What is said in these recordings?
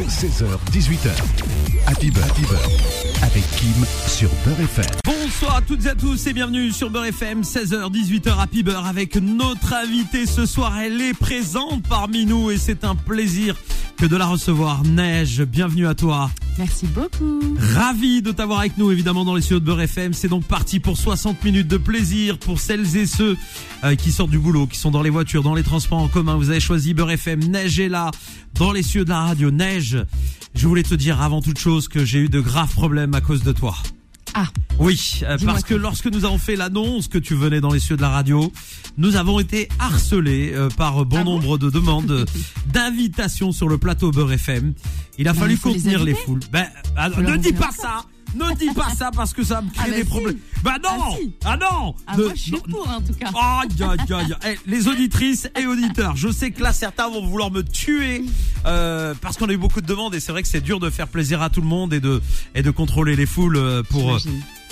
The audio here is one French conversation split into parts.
16h, 18h. Happy Beurre, avec Kim sur Beurre FM. Bonsoir à toutes et à tous et bienvenue sur Beurre FM, 16h, 18h Happy Beurre avec notre invitée ce soir. Elle est présente parmi nous et c'est un plaisir que de la recevoir. Neige, bienvenue à toi. Merci beaucoup. Ravi de t'avoir avec nous évidemment dans les studios de Beurre FM. C'est donc parti pour 60 minutes de plaisir pour celles et ceux euh, qui sortent du boulot, qui sont dans les voitures, dans les transports en commun. Vous avez choisi Beurre FM. Neige est là dans les cieux de la radio. Neige, je voulais te dire avant toute chose que j'ai eu de graves problèmes à cause de toi. Ah, Oui, euh, parce que lorsque nous avons fait l'annonce que tu venais dans les cieux de la radio, nous avons été harcelés euh, par bon Ah bon nombre de demandes euh, d'invitations sur le plateau Beurre FM. Il a Ben, fallu les contenir les, foules. Ben, Faut ne dis pas ça Ne dis pas ça parce que ça me créer Ah, bah des si. problèmes. Bah non Ah, si. Ah non ah Ne- moi je suis non, pour en tout cas. Aïe, aïe, aïe. Eh, les auditrices et auditeurs, je sais que là certains vont vouloir me tuer euh, parce qu'on a eu beaucoup de demandes et c'est vrai que c'est dur de faire plaisir à tout le monde et de et de contrôler les foules euh, pour.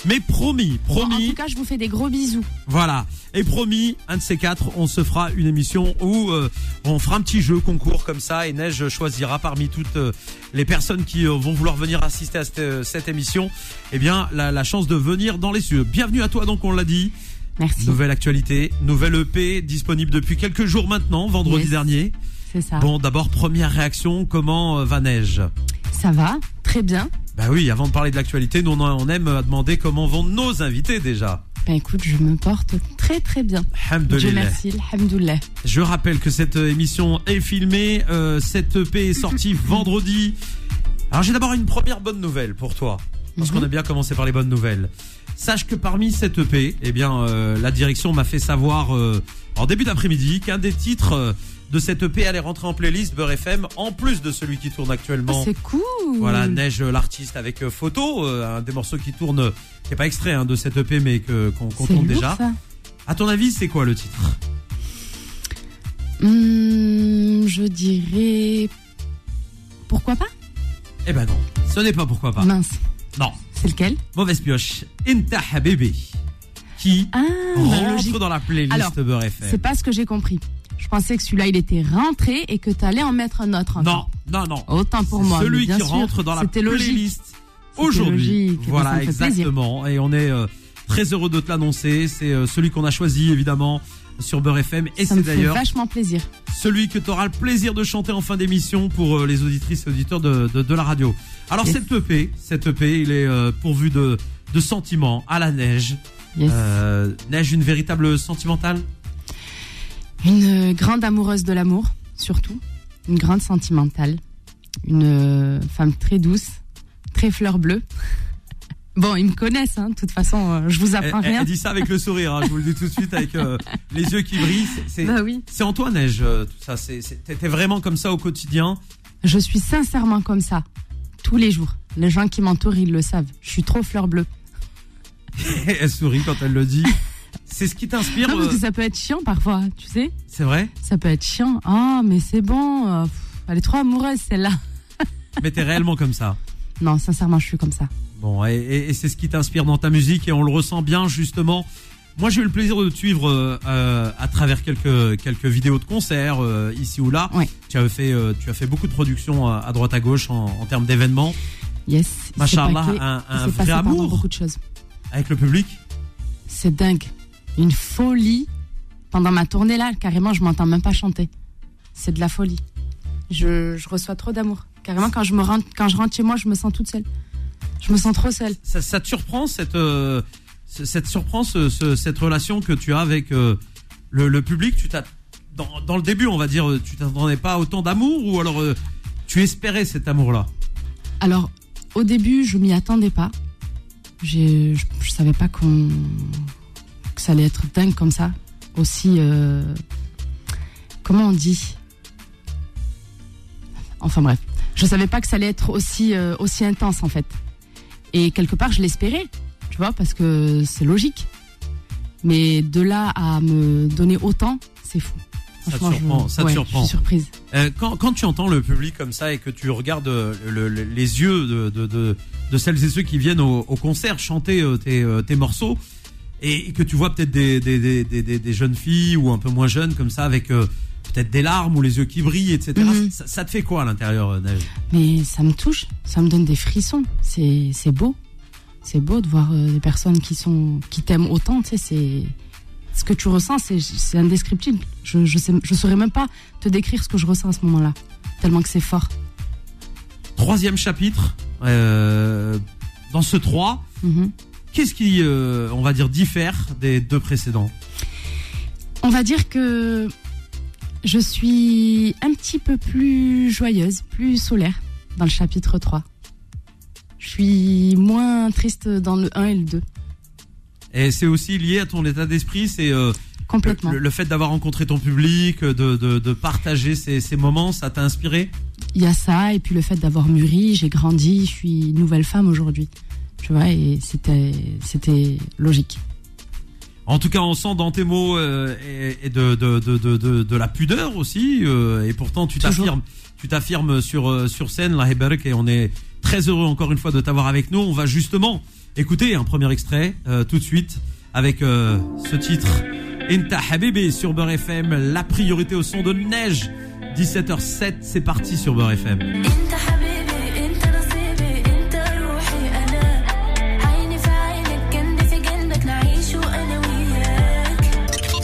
Mais promis, Bon, en promis, tout cas, je vous fais des gros bisous. voilà. Et promis, un de ces quatre, on se fera une émission où euh, on fera un petit jeu concours comme ça et Neige choisira parmi toutes euh, les personnes qui euh, vont vouloir venir assister à cette, cette émission, eh bien la, la chance de venir dans les cieux. Bienvenue à toi donc on l'a dit. Merci. Nouvelle actualité, nouvelle EP disponible depuis quelques jours maintenant, vendredi Yes. dernier. C'est ça. Bon, d'abord première réaction, comment va Neige? Ça va Très bien. Bah oui, avant de parler de l'actualité, nous on, aime à demander comment vont nos invités déjà. Ben écoute, je me porte très très bien. Dieu merci, alhamdoulilah. Je rappelle que cette euh, émission est filmée, euh, cette EP est sortie vendredi. Alors j'ai d'abord une première bonne nouvelle pour toi, parce Mhm. qu'on a bien commencé par les bonnes nouvelles. Sache que parmi cette EP, eh bien euh, la direction m'a fait savoir euh, en début d'après-midi qu'un des titres euh, de cette EP allait rentrer en playlist Beurre FM, en plus de celui qui tourne actuellement. C'est cool. Voilà, Neige l'artiste avec euh, photo, euh, un des morceaux qui tourne, qui est pas extrait hein, de cette EP mais que qu'on qu'on tourne lourd, déjà. ça. À ton avis, c'est quoi le titre? Hum, je dirais. Pourquoi pas? Eh ben non, ce n'est pas pourquoi pas. Mince. Non. C'est lequel? Mauvaise pioche. Inta Habibi. Qui Ah, bah, rentre logique. dans la playlist Alors, Beurre FM. C'est pas ce que j'ai compris. Je pensais que celui-là, il était rentré et que t'allais en mettre un autre. Non, encore. non, non. Autant pour moi. Celui bien qui sûr, rentre dans la playlist aujourd'hui. Voilà, plaisir. exactement. Et on est euh, très heureux de te l'annoncer. C'est euh, celui qu'on a choisi, évidemment, sur Beurre FM. Et c'est d'ailleurs vachement plaisir. celui que tu auras le plaisir de chanter en fin d'émission pour euh, les auditrices et auditeurs de, de, de la radio. Alors, Yes. cette EP, cette EP, il est pourvu de, de sentiments à la neige. Yes. Euh, neige, une véritable sentimentale? Une grande amoureuse de l'amour, surtout. Une grande sentimentale. Une euh, femme très douce, très fleur bleue. Bon, ils me connaissent, hein. De toute façon, euh, je vous apprends elle- rien. elle dit ça avec le sourire, hein, je vous le dis tout de suite, avec euh, les yeux qui brillent. C'est- Bah oui. toi, Neige, euh, tout ça. T'es vraiment comme ça au quotidien? Je suis sincèrement comme ça. Tous les jours. Les gens qui m'entourent, ils le savent. Je suis trop fleur bleue. elle sourit quand elle le dit. C'est ce qui t'inspire, Non, parce euh, que ça peut être chiant parfois, tu sais. c'est vrai Ça peut être chiant. Ah, mais c'est bon. euh, pff, elle est trop amoureuse, celle-là. Mais t'es réellement comme ça. Non, sincèrement, je suis comme ça. Bon, et, et- et c'est ce qui t'inspire dans ta musique et on le ressent bien justement. Moi, j'ai eu le plaisir de te suivre euh, euh, à travers quelques quelques vidéos de concerts euh, ici ou là. Ouais. Tu as fait euh, tu as fait beaucoup de productions à, à droite à gauche en, en termes d'événements Yes. Machallah, un- un vrai amour. beaucoup de choses. avec le public? C'est dingue. Une folie. Pendant ma tournée là, carrément, je m'entends même pas chanter. C'est de la folie. Je, je reçois trop d'amour. Carrément, quand je me rentre, quand je rentre chez moi, je me sens toute seule. Je me sens trop seule. Ça, ça te surprend cette euh, ce- cette surprend ce- ce- cette relation que tu as avec euh, le, le public? Tu t'as dans, dans le début, on va dire, tu t'attendais pas à autant d'amour ou alors euh, tu espérais cet amour-là? Alors, au début, je m'y attendais pas. Je, je savais pas qu'on que ça allait être dingue comme ça. Aussi, euh, comment on dit? Enfin bref, je savais pas que ça allait être aussi euh, aussi intense en fait. Et quelque part, je l'espérais, tu vois, parce que c'est logique. Mais de là à me donner autant, c'est fou. Ça te je- surprend, ça te ouais, surprend. Je suis surprise. Euh, quand, quand tu entends le public comme ça et que tu regardes le- le- les yeux de, de, de, de celles et ceux qui viennent au, au concert chanter tes, tes morceaux et que tu vois peut-être des, des, des, des, des- jeunes filles ou un peu moins jeunes comme ça avec euh, peut-être des larmes ou les yeux qui brillent, etc. Mhm. Ça, ça te fait quoi à l'intérieur, euh, Neige Mais ça me touche, ça me donne des frissons. C'est c'est beau. C'est beau de voir euh, des personnes qui sont qui t'aiment autant, tu sais, c'est ce que tu ressens, c'est c'est indescriptible. Je je sais je saurais même pas te décrire ce que je ressens à ce moment-là, tellement que c'est fort. Troisième chapitre. euh, dans ce 3, Mhm. Qu'est-ce qui, euh, on va dire, diffère des deux précédents? On va dire que je suis un petit peu plus joyeuse, plus solaire dans le chapitre 3. Je suis moins triste dans le 1 et le 2, Et c'est aussi lié à ton état d'esprit, c'est euh, complètement. le, le fait d'avoir rencontré ton public, de, de, de partager ces, ces moments, ça t'a inspiré? Il y a ça, et puis le fait d'avoir mûri, j'ai grandi, je suis une nouvelle femme aujourd'hui. Tu vois, et c'était, c'était logique. En tout cas, on sent dans tes mots euh, et, et de, de, de, de, de, de la pudeur aussi. euh, et pourtant, tu t'affirmes, tu t'affirmes sur euh, sur scène, la Heberk, et on est très heureux encore une fois de t'avoir avec nous. On va justement écouter un premier extrait euh, tout de suite avec euh, ce titre Inta Habibi sur Beurre FM. La priorité au son de neige. 17h07, c'est parti sur Beurre FM.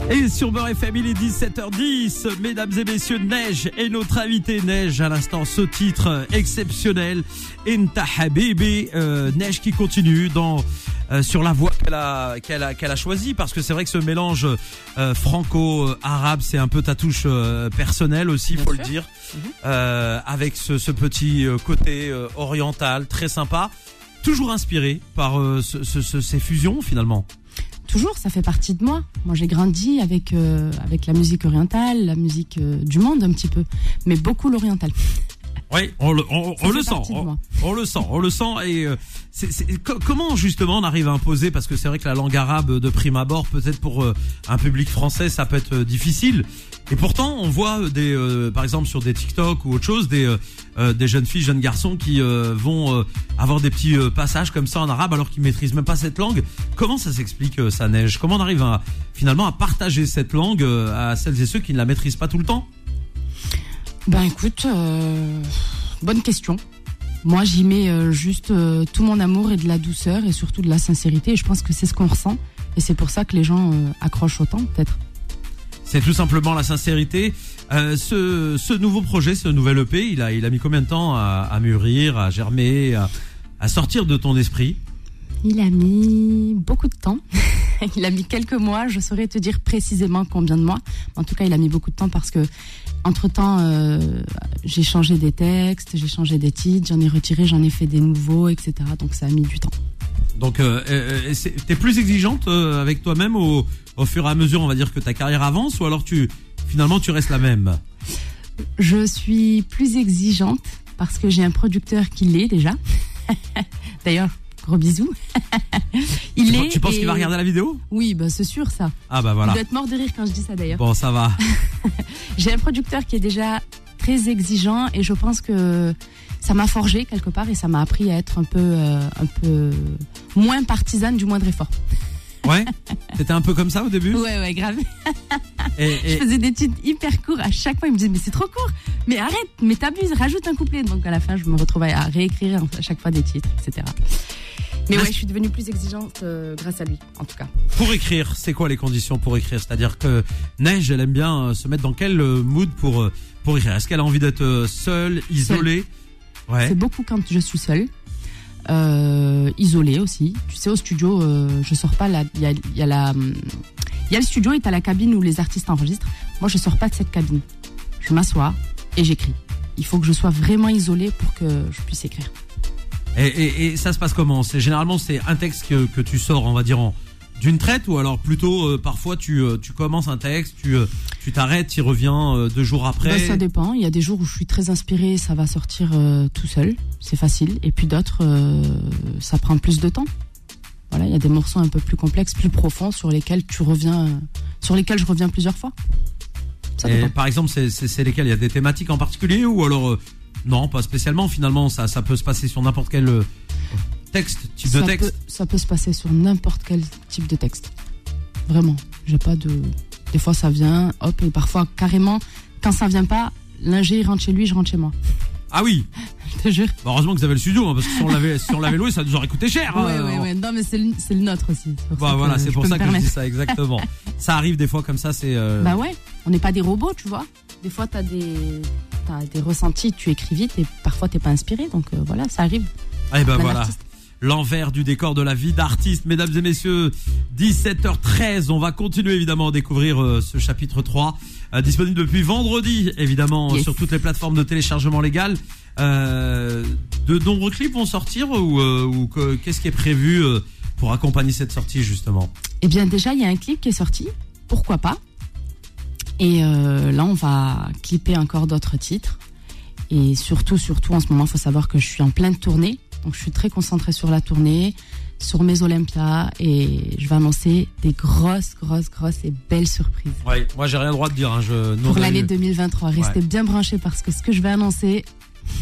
Et sur Beurre FM, il est 17h10. Mesdames et messieurs, Neige est notre invité Neige. À l'instant, ce titre exceptionnel. Inta Habibi. Euh, Neige qui continue dans, euh, sur la voie qu'elle a, qu'elle a, qu'elle a choisie. Parce que c'est vrai que ce mélange euh, franco-arabe, c'est un peu ta touche euh, personnelle aussi, Bien faut sûr. le dire. Euh, avec ce, ce petit euh, côté euh, oriental, très sympa. Toujours inspiré par euh, ce- ce- ces fusions finalement. Toujours, ça fait partie de moi. Moi, j'ai grandi avec, euh, avec la musique orientale, la musique euh, du monde un petit peu, mais beaucoup l'oriental. Oui, on le, on, on le sent, on, le sent, on le sent. Et euh, comment justement on arrive à imposer Parce que c'est vrai que la langue arabe de prime abord, peut-être pour euh, un public français, ça peut être euh, difficile. Et pourtant, on voit des, euh, par exemple sur des TikTok ou autre chose, des des jeunes filles, jeunes garçons qui euh, vont euh, avoir des petits passages comme ça en arabe alors qu'ils maîtrisent même pas cette langue. Comment ça s'explique ça neige? Comment on arrive à, finalement à partager cette langue à celles et ceux qui ne la maîtrisent pas tout le temps? Ben écoute, euh, bonne question. Moi, j'y mets euh, juste euh, tout mon amour et de la douceur et surtout de la sincérité. Et je pense que c'est ce qu'on ressent. Et c'est pour ça que les gens accrochent autant, peut-être. C'est tout simplement la sincérité. Ce, nouveau projet, ce nouvel EP, il a, mis combien de temps à, mûrir, à germer, à sortir de ton esprit? Il a mis beaucoup de temps. il a mis quelques mois. Je saurais te dire précisément combien de mois. En tout cas, il a mis beaucoup de temps parce que, entre temps, j'ai changé des textes, j'ai changé des titres, j'en ai retiré, j'en ai fait des nouveaux, etc. Donc ça a mis du temps. Donc, euh, euh, t'es plus exigeante euh, avec toi-même au, au fur et à mesure, on va dire, que ta carrière avance, ou alors tu finalement tu restes la même? Je suis plus exigeante parce que j'ai un producteur qui l'est déjà. D'ailleurs, gros bisous. il Tu, pen- tu penses et- qu'il va regarder la vidéo? Oui, bah, c'est sûr ça. Ah bah Il voilà. doit être mort de rire quand je dis ça d'ailleurs. Bon, ça va. J'ai un producteur qui est déjà très exigeant et je pense que ça m'a forgé quelque part et ça m'a appris à être un peu, euh, un peu moins partisane du moindre effort. Ouais. T'étais un peu comme ça au début? Ouais, ouais, grave. Et, Je et- faisais des titres hyper courts. À chaque fois, il me disait, mais c'est trop court. Mais arrête, mais t'abuses, rajoute un couplet. Donc à la fin, je me retrouvais à réécrire à chaque fois des titres, etc. Mais ouais, je suis devenue plus exigeante euh, grâce à lui, en tout cas. pour écrire, c'est quoi les conditions pour écrire? C'est-à-dire que Neige, elle aime bien euh, se mettre dans quel euh, mood pour pour écrire? Est-ce qu'elle a envie d'être seule, isolée? Ouais. C'est beaucoup quand je suis seule. Euh, isolée aussi. Tu sais, au studio, euh, je sors pas. Il y a, y il y a le studio et t'as la cabine où les artistes enregistrent. Moi, je sors pas de cette cabine. Je m'assois et j'écris. Il faut que je sois vraiment isolée pour que je puisse écrire. Et, et, et ça se passe comment? C'est généralement c'est un texte que, que tu sors, on va dire en d'une traite, ou alors plutôt euh, parfois tu euh, tu commences un texte, tu euh, tu t'arrêtes, tu reviens deux jours après. Bah, ça dépend. Il y a des jours où je suis très inspirée, ça va sortir tout seul, c'est facile. Et puis d'autres, ça prend plus de temps. Voilà, il y a des morceaux un peu plus complexes, plus profonds, sur lesquels tu reviens, sur lesquels je reviens plusieurs fois. Ça Et par exemple, c'est lesquels? Il y a des thématiques en particulier ou alors non, pas spécialement. Finalement, ça ça peut se passer sur n'importe quel texte, type de texte. Peut, ça peut se passer sur n'importe quel type de texte. Vraiment. J'ai pas de. Des fois, ça vient, hop, et parfois, carrément, Quand ça vient pas, l'ingé rentre chez lui, je rentre chez moi. Ah oui. Je te jure. Bah, heureusement que vous avez le studio, hein, parce que si on l'avait, si on l'avait loué, ça nous aurait coûté cher. Ouais, hein. ouais, ouais. Non, mais c'est le, c'est le nôtre aussi. Bah voilà, c'est pour ça que je dis ça exactement. ça arrive des fois comme ça, c'est. euh, Bah ouais, on n'est pas des robots, tu vois. Des fois, t'as des, t'as des ressentis, tu écris vite et parfois t'es pas inspiré. Donc euh, voilà, ça arrive. Eh ben Un voilà. artiste. L'envers du décor de la vie d'artiste, mesdames et messieurs, 17h13. On va continuer évidemment à découvrir euh, ce chapitre 3, euh, disponible depuis vendredi, évidemment, Yes. sur toutes les plateformes de téléchargement légal. Euh, de nombreux clips vont sortir ou, ou que- qu'est-ce qui est prévu pour accompagner cette sortie justement? Eh bien, déjà, il y a un clip qui est sorti. Pourquoi pas? Et là, on va clipper encore d'autres titres. Et surtout, surtout, en ce moment, il faut savoir que je suis en pleine tournée. Donc, je suis très concentrée sur la tournée, sur mes Olympias. Et je vais annoncer des grosses, grosses, grosses et belles surprises. Ouais, moi j'ai rien le droit de dire. Hein, je, Pour l'année eu- 2023, restez Ouais. bien branchés parce que ce que je vais annoncer,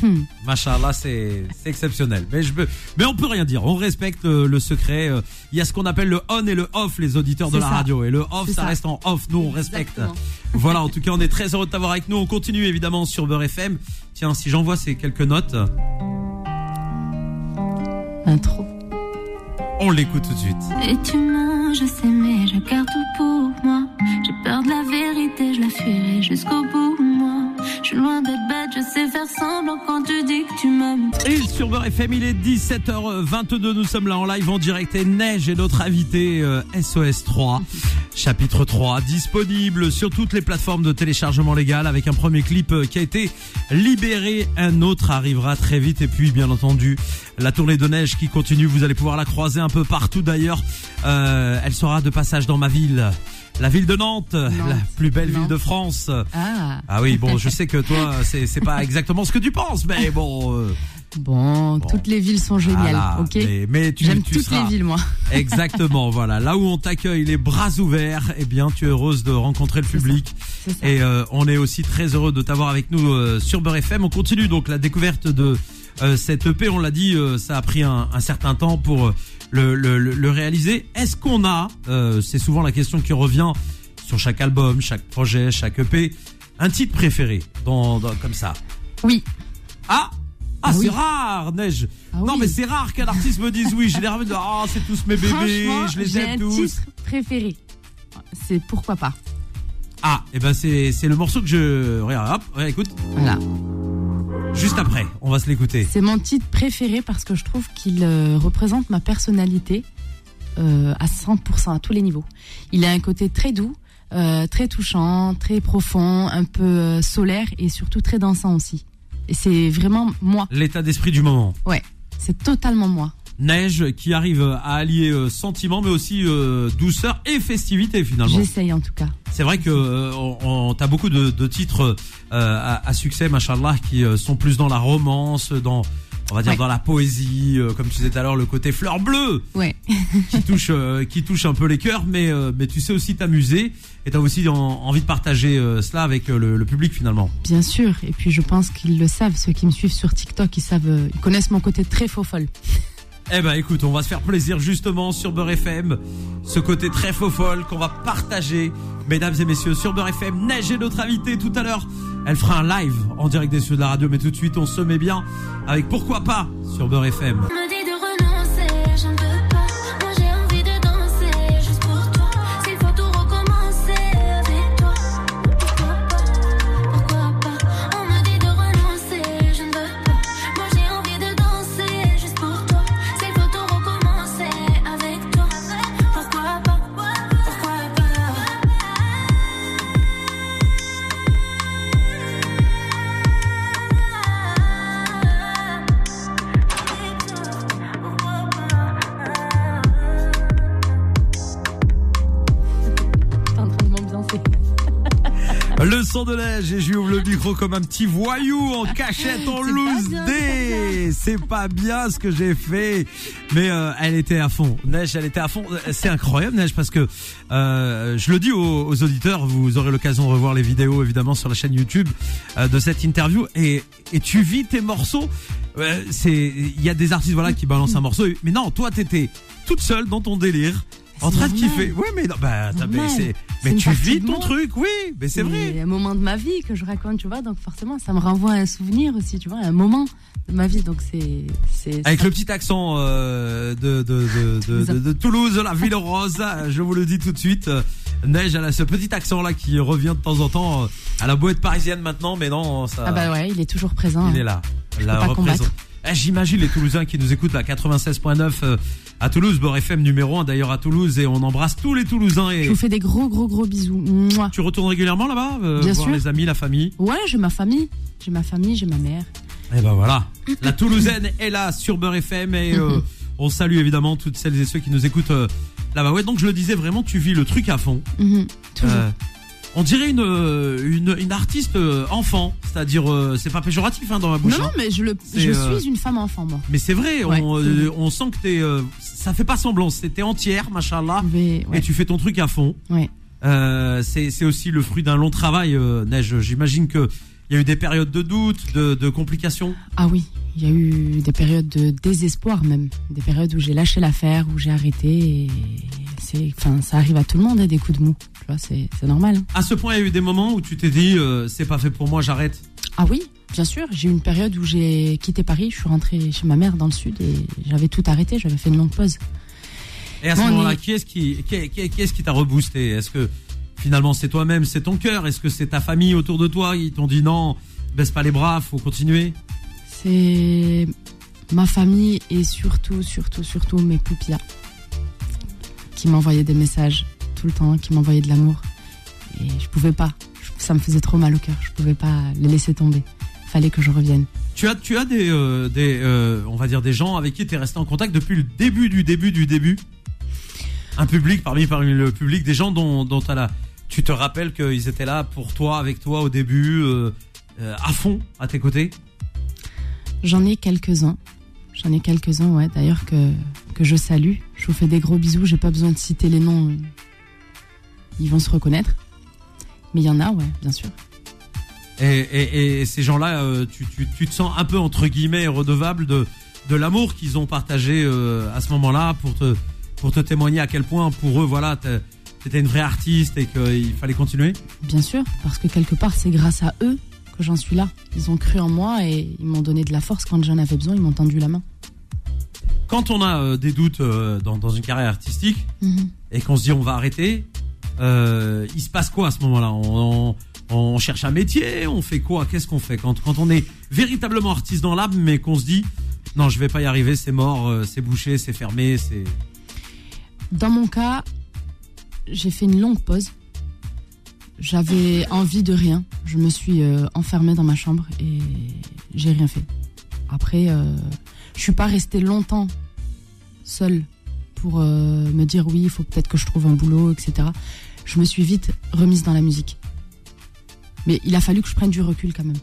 hmm, Machallah, c'est exceptionnel. Mais je mais on peut rien dire. On respecte euh, le secret. Euh, Il y a ce qu'on appelle le on et le off, les auditeurs de la ça. radio. Et le off, ça, ça. reste en off. Nous, on respecte. Exactement. Voilà. En tout cas, on est très heureux de t'avoir avec nous. On continue évidemment sur Beurre FM. Tiens, si j'envoie ces quelques notes, intro. on l'écoute tout de suite. Et tu mens, je sais, mais je garde tout pour moi. J'ai peur de la vérité, je la fuirai jusqu'au bout, moi. Je suis loin d'être bête, je sais faire semblant quand tu dis que tu m'aimes. Et sur Beurre FM, il est 17h22. Nous sommes là en live en direct et Neige est notre invité euh, SOS 3, chapitre 3, disponible sur toutes les plateformes de téléchargement légal avec un premier clip euh, qui a été libéré. Un autre arrivera très vite et puis bien entendu la tournée de Neige qui continue. Vous allez pouvoir la croiser un peu partout d'ailleurs. Euh, elle sera de passage dans ma ville. La ville de Nantes, la plus belle ville de France. Ah, Ah oui, bon, je sais que toi, c'est c'est pas exactement ce que tu penses, mais bon. euh, bon, Bon. toutes les villes sont géniales, voilà, ok mais, mais tu, J'aime toutes seras les villes, moi. exactement voilà là où on t'accueille les bras ouverts eh bien tu es heureuse de rencontrer le public C'est ça. et euh, on est aussi très heureux de t'avoir avec nous euh, sur Beurre FM on continue donc la découverte de euh, cette EP on l'a dit euh, ça a pris un, un certain temps pour euh, le, le, le- le réaliser est-ce qu'on a euh, c'est souvent la question qui revient sur chaque album chaque projet chaque EP un titre préféré dans, dans- comme ça Oui. ah ah, Ah c'est oui. rare, Neige. Ah non, oui. mais c'est rare qu'un artiste me dise oui. Généralement, ah, c'est tous mes bébés, je les aime un tous. titre préféré. C'est pourquoi pas. Ah, et ben c'est c'est le morceau que je regarde. Hop, ouais, écoute. Voilà. Juste après, on va se l'écouter. C'est mon titre préféré parce que je trouve qu'il euh, représente ma personnalité euh, à 100% à tous les niveaux. Il a un côté très doux, euh, très touchant, très profond, un peu solaire et surtout très dansant aussi. Et c'est vraiment moi. L'état d'esprit du moment. Ouais, c'est totalement moi. Neige qui arrive à allier euh, sentiment, mais aussi euh, douceur et festivité finalement. J'essaye en tout cas. C'est vrai que euh, on, on- t'as beaucoup de, de titres euh, à, à succès, machallah, qui sont plus dans la romance, dans on va dire Ouais. dans la poésie, euh, comme tu disais tout à l'heure, le côté fleur bleue. Ouais. qui touche euh, qui touche un peu les cœurs mais euh, mais tu sais aussi t'amuser et t'as aussi en- envie de partager cela avec le, le public finalement Bien sûr. Et puis je pense qu'ils le savent. Ceux qui me suivent sur TikTok, ils savent, ils connaissent mon côté très faux folle. Eh ben écoute on va se faire plaisir justement sur Beurre FM ce côté très faux folle qu'on va partager mesdames et messieurs sur Beurre FM Neige est notre invitée tout à l'heure. Elle fera un live en direct des cieux de la radio mais tout de suite on se met bien avec pourquoi pas sur Beurre FM et je lui ouvre le micro comme un petit voyou en cachette en loose dé. C'est pas bien ce que j'ai fait, mais euh, elle était à fond. Neige, elle était à fond. C'est incroyable Neige parce que euh, je le dis aux, aux auditeurs, vous aurez l'occasion de revoir les vidéos évidemment sur la chaîne YouTube euh, de cette interview et et tu vis tes morceaux. Euh, c'est il y a des artistes voilà qui balancent un morceau, mais non, toi t'étais toute seule dans ton délire. En train de kiffer. Ouais, mais non, bah, mais mais tu vis ton truc, oui, mais c'est vrai. C'est un moment de ma vie que je raconte, tu vois. Donc forcément, ça me renvoie à un souvenir aussi, tu vois, un moment de ma vie. Donc c'est. Avec ça- le petit accent euh, de, de, de, Toulouse, la ville rose, je vous le dis tout de suite. euh, Neige, elle a ce petit accent là qui revient de temps en temps euh, à la boîte parisienne maintenant, mais non, ça, Ah bah ouais, il est toujours présent. il hein. est là. Je La peux pas combattre. Eh, J'imagine les Toulousains qui nous écoutent la 96.9 euh, à Toulouse, Beurre FM numéro 1 d'ailleurs à Toulouse et on embrasse tous les Toulousains Je et vous fais des gros, gros, gros bisous. Mouah. tu retournes régulièrement là-bas euh, Bien voir sûr. les amis, la famille? Ouais, j'ai ma famille. J'ai ma famille, j'ai ma mère. Et ben voilà, la Toulousaine est là sur Beurre FM et euh, on salue évidemment toutes celles et ceux qui nous écoutent euh, là-bas. Ouais, donc je le disais vraiment, tu vis le truc à fond. Mhm, Toujours. On dirait une, une une artiste euh, enfant, c'est-à-dire euh, c'est pas péjoratif hein, dans ma bouche. non, non, hein. mais je, le, je euh, suis une femme enfant, moi. Mais c'est vrai, Ouais, on, euh, on sent que t'es, ça fait pas semblant, c'était entière, machallah, Je vais- et ouais, tu fais ton truc à fond. ouais. Euh, c'est c'est aussi le fruit d'un long travail, Neige. J'imagine que il y a eu des périodes de doute, de, de complications. Ah oui, il y a eu des périodes de désespoir même, des périodes où j'ai lâché l'affaire, où j'ai arrêté. Et c'est, enfin, ça arrive à tout le monde, hein, des coups de mou. Tu vois, c'est, normal. À ce point, il y a eu des moments où tu t'es dit, euh, c'est pas fait pour moi, j'arrête. Ah oui, bien sûr. J'ai eu une période où j'ai quitté Paris, je suis rentrée chez ma mère dans le sud et j'avais tout arrêté. J'avais fait une longue pause. Et à ce moment-là, est- qui est-ce qui, qui, qui- qui est-ce qui t'a reboosté? Est-ce que finalement c'est toi-même, c'est ton cœur? Est-ce que c'est ta famille autour de toi? Ils t'ont dit non, baisse pas les bras, faut continuer. C'est ma famille et surtout, surtout, surtout mes poupias qui m'envoyaient des messages tout le temps, qui m'envoyaient de l'amour. Et je pouvais pas. Ça me faisait trop mal au cœur. Je pouvais pas les laisser tomber. Fallait que je revienne. Tu as, tu as des, euh, des euh, on va dire des gens avec qui tu es resté en contact depuis le début du début du début? Un public parmi parmi le public, des gens dont, dont t'as la, tu te rappelles qu'ils étaient là pour toi, avec toi au début, euh, à fond, à tes côtés? J'en ai quelques-uns. J'en ai quelques-uns, ouais. D'ailleurs, que, que je salue. Je vous fais des gros bisous. J'ai pas besoin de citer les noms. Ils vont se reconnaître. Mais il y en a, ouais, bien sûr. Et, et, et ces gens-là, euh, tu, tu, tu te sens un peu entre guillemets redevable de, de l'amour qu'ils ont partagé euh, à ce moment-là pour te, pour te témoigner à quel point pour eux, voilà, t'étais une vraie artiste et qu'il fallait continuer? Bien sûr, parce que quelque part, c'est grâce à eux que j'en suis là. Ils ont cru en moi et ils m'ont donné de la force quand j'en avais besoin. Ils m'ont tendu la main. Quand on a euh, des doutes euh, dans, dans une carrière artistique Mhm. et qu'on se dit on va arrêter, euh, il se passe quoi à ce moment-là on, cherche un métier, on fait quoi Qu'est-ce qu'on fait quand, on est véritablement artiste dans l'âme mais qu'on se dit non je vais pas y arriver, c'est mort, euh, c'est bouché, c'est fermé, c'est... Dans mon cas, j'ai fait une longue pause. J'avais envie de rien. Je me suis euh, enfermée dans ma chambre et j'ai rien fait. Après, euh, je suis pas restée longtemps seule pour me dire oui, il faut peut-être que je trouve un boulot, etc. Je me suis vite remise dans la musique. Mais il a fallu que je prenne du recul quand même.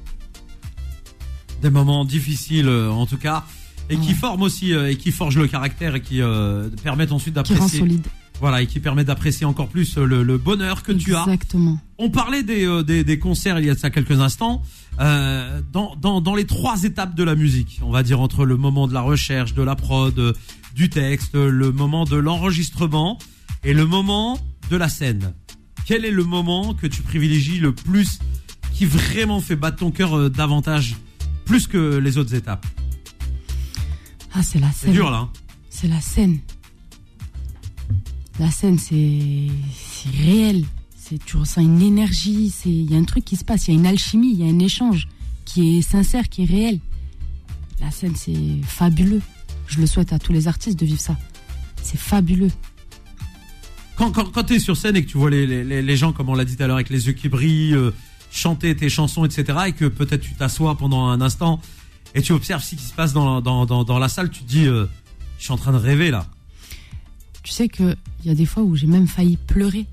des moments difficiles euh, en tout cas et qui forment aussi euh, et qui forgent le caractère et qui euh, permettent ensuite Qui rend d'apprécier solide. voilà et qui permettent d'apprécier encore plus le, le bonheur que tu as Exactement. on parlait des, euh, des, des concerts il y a de ça quelques instants euh, dans, dans, dans les trois étapes de la musique on va dire entre le moment de la recherche de la prod du texte le moment de l'enregistrement et le moment de la scène quel est le moment que tu privilégies le plus qui vraiment fait battre ton cœur euh, davantage plus que les autres étapes? Ah, c'est la c'est scène. dur là hein. C'est la scène. La scène, c'est c'est réel. C'est tu ressens une énergie. C'est il y a un truc qui se passe. Il y a une alchimie. Il y a un échange qui est sincère, qui est réel. La scène, c'est fabuleux. Je le souhaite à tous les artistes de vivre ça. C'est fabuleux. Quand, tu es sur scène et que tu vois les, les, gens, comme on l'a dit tout à l'heure, avec les yeux qui brillent, euh, chanter tes chansons, etc., et que peut-être tu t'assois pendant un instant et tu observes ce qui se passe dans, dans, dans, la salle, tu te dis, euh, je suis en train de rêver là. Tu sais que il y a des fois où j'ai même failli pleurer.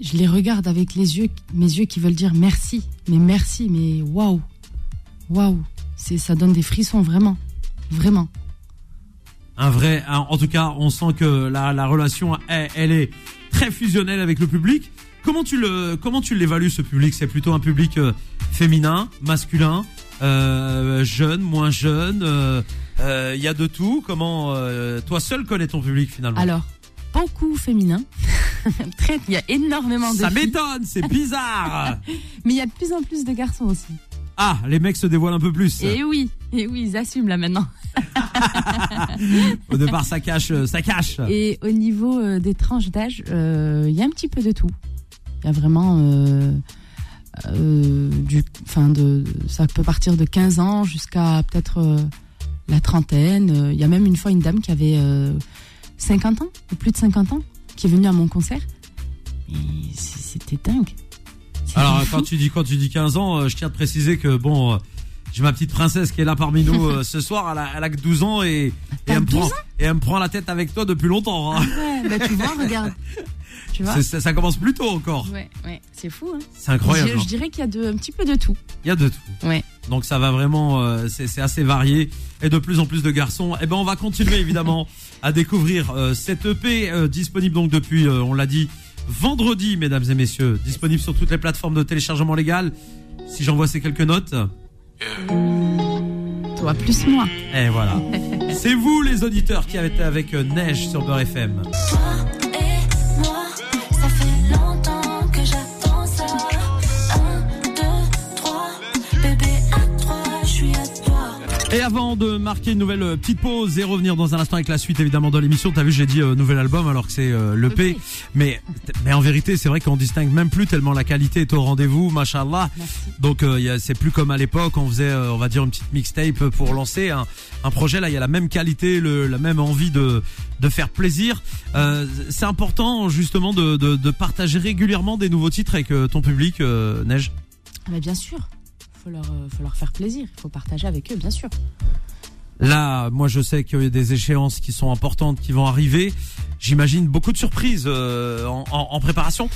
Je les regarde avec les yeux, mes yeux qui veulent dire merci, mais merci, mais waouh, waouh, ça donne des frissons vraiment, vraiment. Un vrai, un- en tout cas, on sent que la, la relation, elle, elle est très fusionnelle avec le public. Comment tu le, comment tu l'évalues ce public? C'est plutôt un public euh, féminin, masculin, euh, jeune, moins jeune. euh, euh, Il y a de tout. Comment euh, toi seul connais ton public finalement? Alors, beaucoup féminin. Très, il y a énormément de Ça m'étonne, c'est bizarre. mais il y a de plus en plus de garçons aussi. ah, les mecs se dévoilent un peu plus. Et oui, et oui, ils assument là maintenant. Au départ, ça cache, euh, ça cache. Et au niveau euh, des tranches d'âge, euh, il y a un petit peu de tout. Il y a vraiment euh, euh, du, enfin de, ça peut partir de 15 ans jusqu'à peut-être euh, la trentaine. Euh, Il y a même une fois une dame qui avait euh, 50 ans, ou plus de 50 ans, qui est venue à mon concert. C'était dingue. Alors, quand tu dis quand tu dis 15 ans, euh, je tiens à te préciser que bon, euh, j'ai ma petite princesse qui est là parmi nous euh, ce soir. Elle a, elle a que 12 ans et, elle me 12 prend et elle me prend la tête avec toi depuis longtemps. hein. Ouais, bah, tu vois, regarde. Tu vois ça, ça commence plus tôt encore. Ouais, ouais, c'est fou. Hein. C'est incroyable. Je, hein. je dirais qu'il y a de, un petit peu de tout. Il y a de tout. Ouais. Donc ça va vraiment, euh, c'est assez varié et de plus en plus de garçons. Et ben on va continuer évidemment à découvrir euh, cette EP euh, disponible donc depuis, on l'a dit, vendredi, mesdames et messieurs, disponible sur toutes les plateformes de téléchargement légal. Si j'envoie ces quelques notes, Toi plus moi. et voilà. C'est vous les auditeurs qui avez été avec euh, Neige sur Beurre FM. Et avant de marquer une nouvelle euh, petite pause et revenir dans un instant avec la suite évidemment de l'émission, t'as vu j'ai dit euh, nouvel album alors que c'est euh, l'EP, EP. mais mais en vérité c'est vrai qu'on distingue même plus tellement la qualité est au rendez-vous, machallah. Merci. Donc euh, il y a- c'est plus comme à l'époque, on faisait euh, on va dire une petite mixtape pour lancer un, un projet là, il y a la même qualité, le, la même envie de de faire plaisir. Euh, c'est important justement de, de de partager régulièrement des nouveaux titres avec euh, ton public euh, Neige. Mais bien sûr, faut leur, euh, faut leur faire plaisir, il faut partager avec eux, bien sûr. Là, moi, je sais qu'il y a des échéances qui sont importantes qui vont arriver. J'imagine beaucoup de surprises euh, en, en- en préparation.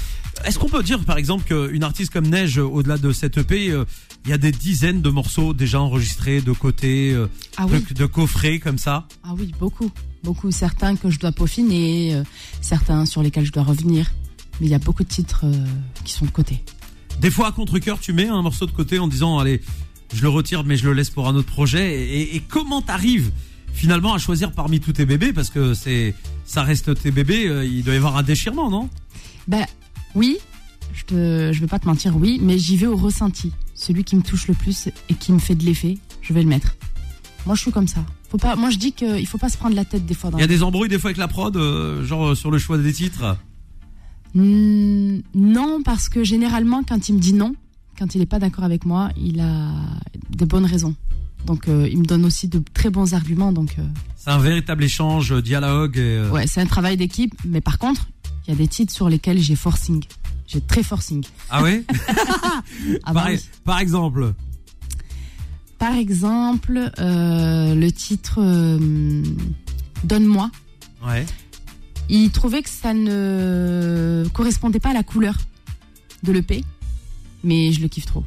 Est-ce qu'on peut dire, par exemple, qu'une artiste comme Neige, au-delà de cette EP, euh, il y a des dizaines de morceaux déjà enregistrés de côté, euh, Ah oui, de, de coffrets comme ça? Ah oui, beaucoup, beaucoup. Certains que je dois peaufiner, certains sur lesquels je dois revenir. Mais il y a beaucoup de titres qui sont de côté. Des fois, à contre-cœur, tu mets un morceau de côté en disant, allez, je le retire, mais je le laisse pour un autre projet. Et, et comment t'arrives finalement à choisir parmi tous tes bébés? Parce que c'est, ça reste tes bébés. euh, il doit y avoir un déchirement, non? Ben oui, je te, je vais pas te mentir, oui, mais j'y vais au ressenti. Celui qui me touche le plus et qui me fait de l'effet, je vais le mettre. Moi, je suis comme ça. Faut pas, moi, je dis qu'il faut pas se prendre la tête des fois. Dans Il y a des embrouilles des fois avec la prod, euh, genre sur le choix des titres? Hmm, non, parce que généralement, quand il me dit non, quand il n'est pas d'accord avec moi, il a des bonnes raisons. Donc, euh, il me donne aussi de très bons arguments. Donc, euh, C'est un véritable échange, euh, dialogue. Et, euh, ouais, c'est un travail d'équipe. Mais par contre, il y a des titres sur lesquels j'ai forcing. J'ai très forcing. Ah ouais Ah bah par, oui. par exemple. Par exemple, le titre Donne-moi. Ouais. Il trouvait que ça ne correspondait pas à la couleur de l'EP, mais je le kiffe trop.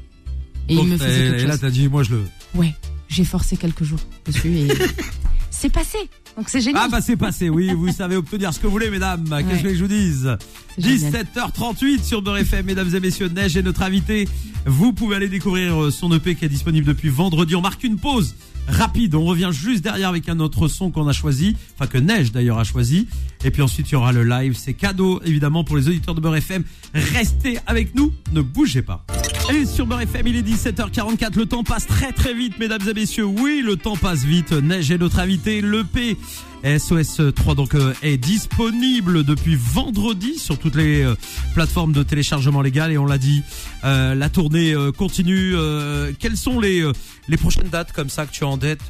Et Donc, il me faisait et, quelque et là chose. t'as dit moi je le. Ouais, j'ai forcé quelques jours dessus et c'est passé. Donc c'est génial. Ah bah c'est passé, oui, vous savez obtenir ce que vous voulez mesdames, qu'est-ce que je vous dise C'est génial. 17h38 sur Beurre FM, mesdames et messieurs, Neige est notre invité. Vous pouvez aller découvrir euh, son EP qui est disponible depuis vendredi. On marque une pause rapide, on revient juste derrière avec un autre son qu'on a choisi, enfin que Neige d'ailleurs a choisi. Et puis ensuite il y aura le live, c'est cadeau évidemment pour les auditeurs de Beurre FM. Restez avec nous, ne bougez pas. Et sur Beurre FM, il est 17h44, le temps passe très très vite mesdames et messieurs. Oui, le temps passe vite. Neige est notre invité, l'EP SOS 3 donc euh, est disponible depuis vendredi sur toutes les euh, plateformes de téléchargement légal et on l'a dit euh, la tournée continue quelles sont les prochaines dates comme ça que tu en tête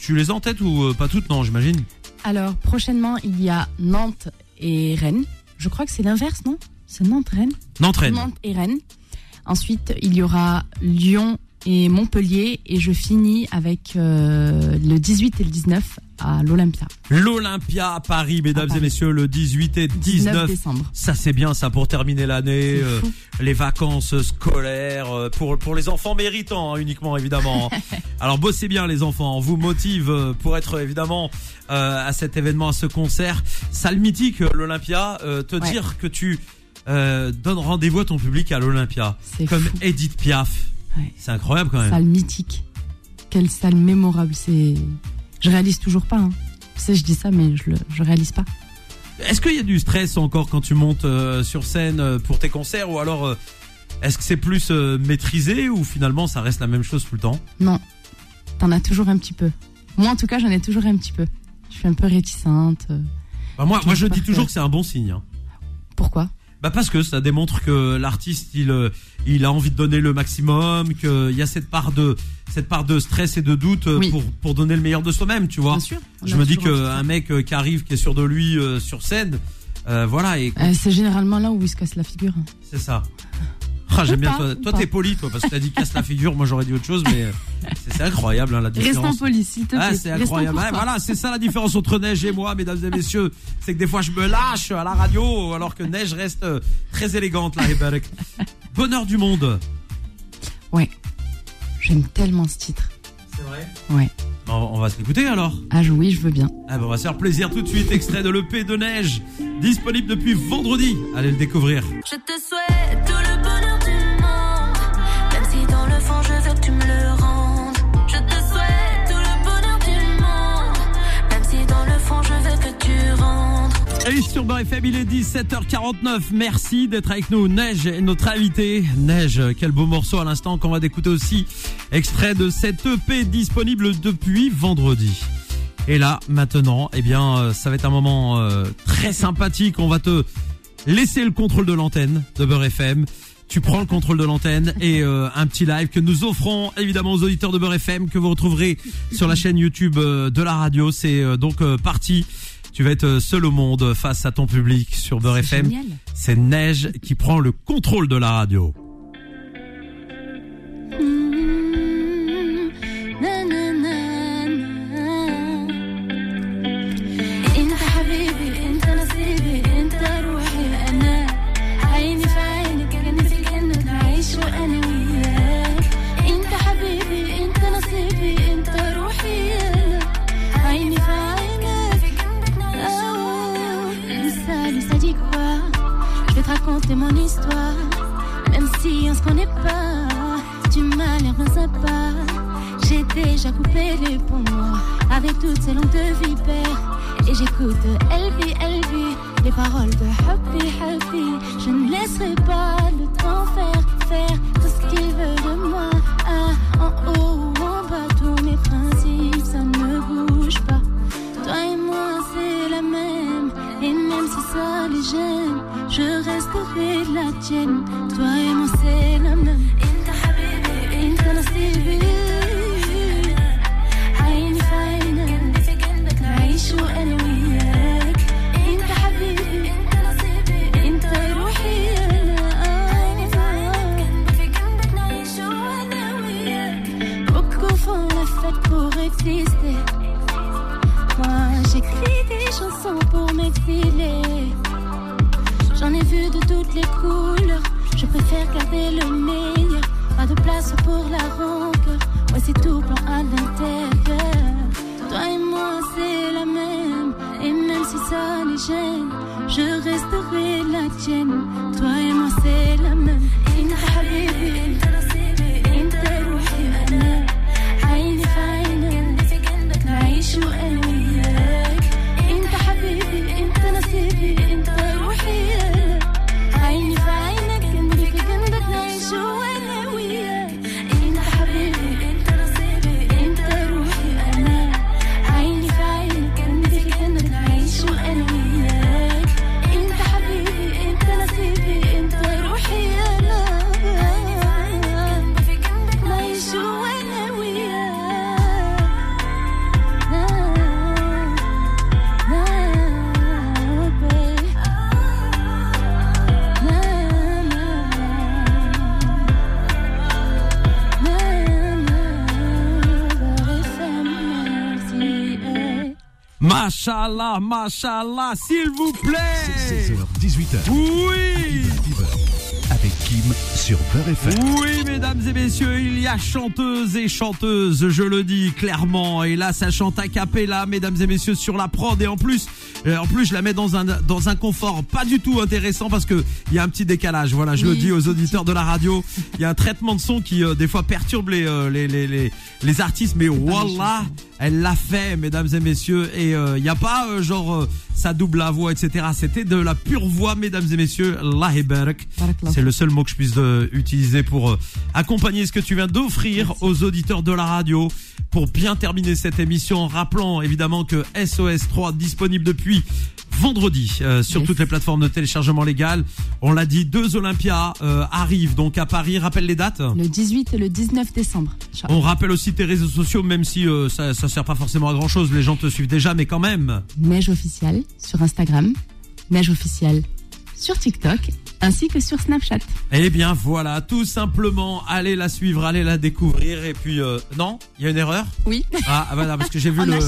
tu, les en tête ou pas toutes? Non j'imagine Alors prochainement, il y a Nantes et Rennes. Je crois que c'est l'inverse, non? C'est Nantes-Rennes N'entraîne Nantes et Rennes. Ensuite, il y aura Lyon et Montpellier. Et je finis avec euh, le 18 et le 19 à l'Olympia. l'Olympia à Paris mesdames À et messieurs le 18 et 19 décembre. ça c'est bien ça pour terminer l'année euh, les vacances scolaires euh, pour pour les enfants méritants hein, uniquement évidemment. Alors bossez bien les enfants, on vous motive euh, pour être évidemment euh, à cet événement, à ce concert. Salle mythique, l'Olympia, te Ouais. dire que tu donnes rendez-vous à ton public à l'Olympia, comme fou. Edith Piaf. Ouais. C'est incroyable quand même. Salle mythique. Quelle salle mémorable. C'est. Je réalise toujours pas. Hein. Tu sais, je dis ça, mais je le, je réalise pas. Est-ce qu'il y a du stress encore quand tu montes euh, sur scène euh, pour tes concerts ou alors euh, est-ce que c'est plus euh, maîtrisé ou finalement ça reste la même chose tout le temps? Non, t'en as toujours un petit peu. Moi, en tout cas, j'en ai toujours un petit peu. Je suis un peu réticente. euh. Bah, Moi, moi je dis toujours que c'est un bon signe. hein. Pourquoi? Bah parce que ça démontre que l'artiste il euh, il a envie de donner le maximum, qu'il y a cette part de cette part de stress et de doute euh, Oui. pour pour donner le meilleur de soi-même, tu vois. Bien sûr. Je me dis toujours un que petit un mec euh, qui arrive, qui est sûr de lui euh, sur scène, euh, voilà et. Euh, c'est généralement là où il se casse la figure. c'est ça. Ah, j'aime bien pas, toi. Toi t'es poli toi parce que t'as dit casse la figure. Moi j'aurais dit autre chose, mais euh, c'est incroyable hein, la Reste différence. en police, s'il te plaît. Ah, c'est incroyable. Ouais, voilà, c'est ça la différence entre Neige et moi, mesdames et messieurs. C'est que des fois je me lâche à la radio, alors que Neige reste euh, très élégante là. et Barek. Bonheur du monde. Ouais. J'aime tellement ce titre. C'est vrai? Ouais. On, on va se l'écouter alors. Ah oui, je veux bien. Ah ben on va se faire plaisir tout de suite. Extrait de l'EP de Neige, disponible depuis vendredi. Allez le découvrir. Je te souhaite Et sur Beurre FM, il est 17h49. Merci d'être avec nous. Neige est notre invité. Neige, quel beau morceau à l'instant qu'on va d'écouter aussi. Extrait de cette EP disponible depuis vendredi. Et là, maintenant, eh bien, euh, ça va être un moment euh, très sympathique. On va te laisser le contrôle de l'antenne de Beurre FM. Tu prends le contrôle de l'antenne et euh, un petit live que nous offrons évidemment aux auditeurs de Beurre FM que vous retrouverez sur la chaîne YouTube euh, de la radio. C'est euh, donc euh, parti. Tu vas être euh, seul au monde face à ton public sur Beurre FM. C'est Neige qui prend le contrôle de la radio. Machallah, machallah, s'il vous plaît. 16h, 18h. Oui. Avec Kim sur Beurre FM. Oui, mesdames et messieurs, il y a chanteuse et chanteuse, je le dis clairement. Et là, ça chante a cappella, mesdames et messieurs, sur la prod. Et en plus, en plus, je la mets dans un dans un confort pas du tout intéressant parce que il y a un petit décalage. Voilà, je le dis aux auditeurs de la radio. Il y a un traitement de son qui euh, des fois perturbe les euh, les, les les les artistes, mais wallah, elle l'a fait, mesdames et messieurs. Et il y a pas euh, genre euh, ça double la voix, etc. C'était de la pure voix, mesdames et messieurs. Barak. Barakallah. C'est le seul mot que je puisse euh, utiliser pour euh, accompagner ce que tu viens d'offrir aux auditeurs de la radio. Pour bien terminer cette émission, en rappelant évidemment que SOS 3 disponible depuis vendredi euh, sur Yes. toutes les plateformes de téléchargement légal. On l'a dit, deux Olympias euh, arrivent donc à Paris. Rappelle les dates. Le 18 et le 19 décembre. On rappelle aussi tes réseaux sociaux, même si euh, ça, ça sert pas forcément à grand chose. Les gens te suivent déjà, mais quand même. Neige officielle sur Instagram, Neige officielle sur TikTok, ainsi que sur Snapchat. Eh bien voilà, tout simplement, allez la suivre, allez la découvrir. Et puis euh, non, il y a une erreur? Oui, Ah ah, voilà, parce que j'ai vu on le,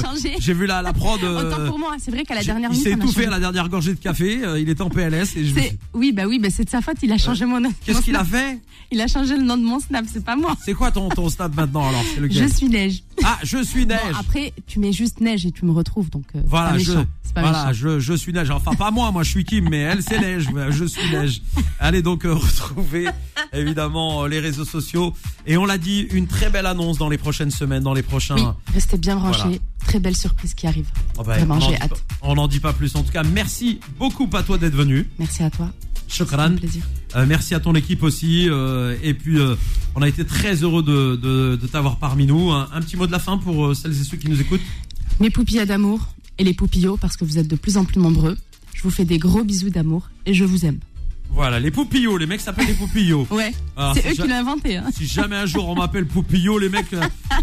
j'ai vu la, la prod. euh, Autant pour moi, c'est vrai qu'à la dernière il minute, s'est on a étouffé à la dernière gorgée de café. euh, il était en PLS et je. me C'est- suis- Oui, bah oui, bah c'est de sa faute, il a changé mon nom. Qu'est-ce qu'il a fait? Il a changé le nom de mon snap, c'est pas moi. C'est quoi ton ton snap maintenant alors? Je suis Neige. Ah, je suis neige. Après, tu mets juste Neige et tu me retrouves, donc euh, Voilà, je, pas méchant. Pas voilà, méchant. je, je suis neige. Enfin, pas moi, moi je suis Kim, mais elle c'est neige. Je suis neige. Allez donc euh, retrouver évidemment euh, les réseaux sociaux. Et on l'a dit, une très belle annonce dans les prochaines semaines, dans les prochains. Oui, restez bien branchés. Voilà. Très belle surprise qui arrive. Oh bah, Vraiment, j'ai hâte. pas- On n'en dit pas plus. En tout cas, merci beaucoup à toi d'être venu. Merci à toi. Shukran. Euh, merci à ton équipe aussi. euh, et puis, euh, on a été très heureux de, de, de t'avoir parmi nous. Un, un petit mot de la fin pour euh, celles et ceux qui nous écoutent. Mes poupillas d'amour et les poupillots, parce que vous êtes de plus en plus nombreux. Je vous fais des gros bisous d'amour et je vous aime. Voilà, les poupillots. Les mecs s'appellent les poupillots. Ouais, Alors, c'est si eux qui l'ont inventé. Hein. Si jamais un jour on m'appelle Poupillot, les mecs,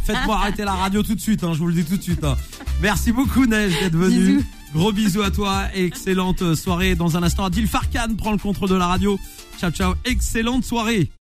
faites-moi arrêter la radio tout de suite, hein, je vous le dis tout de suite. hein. Merci beaucoup Neige d'être venu. Bisous. Gros bisous à toi, excellente soirée. Dans un instant, Adil Farkan prend le contrôle de la radio. Ciao ciao, excellente soirée.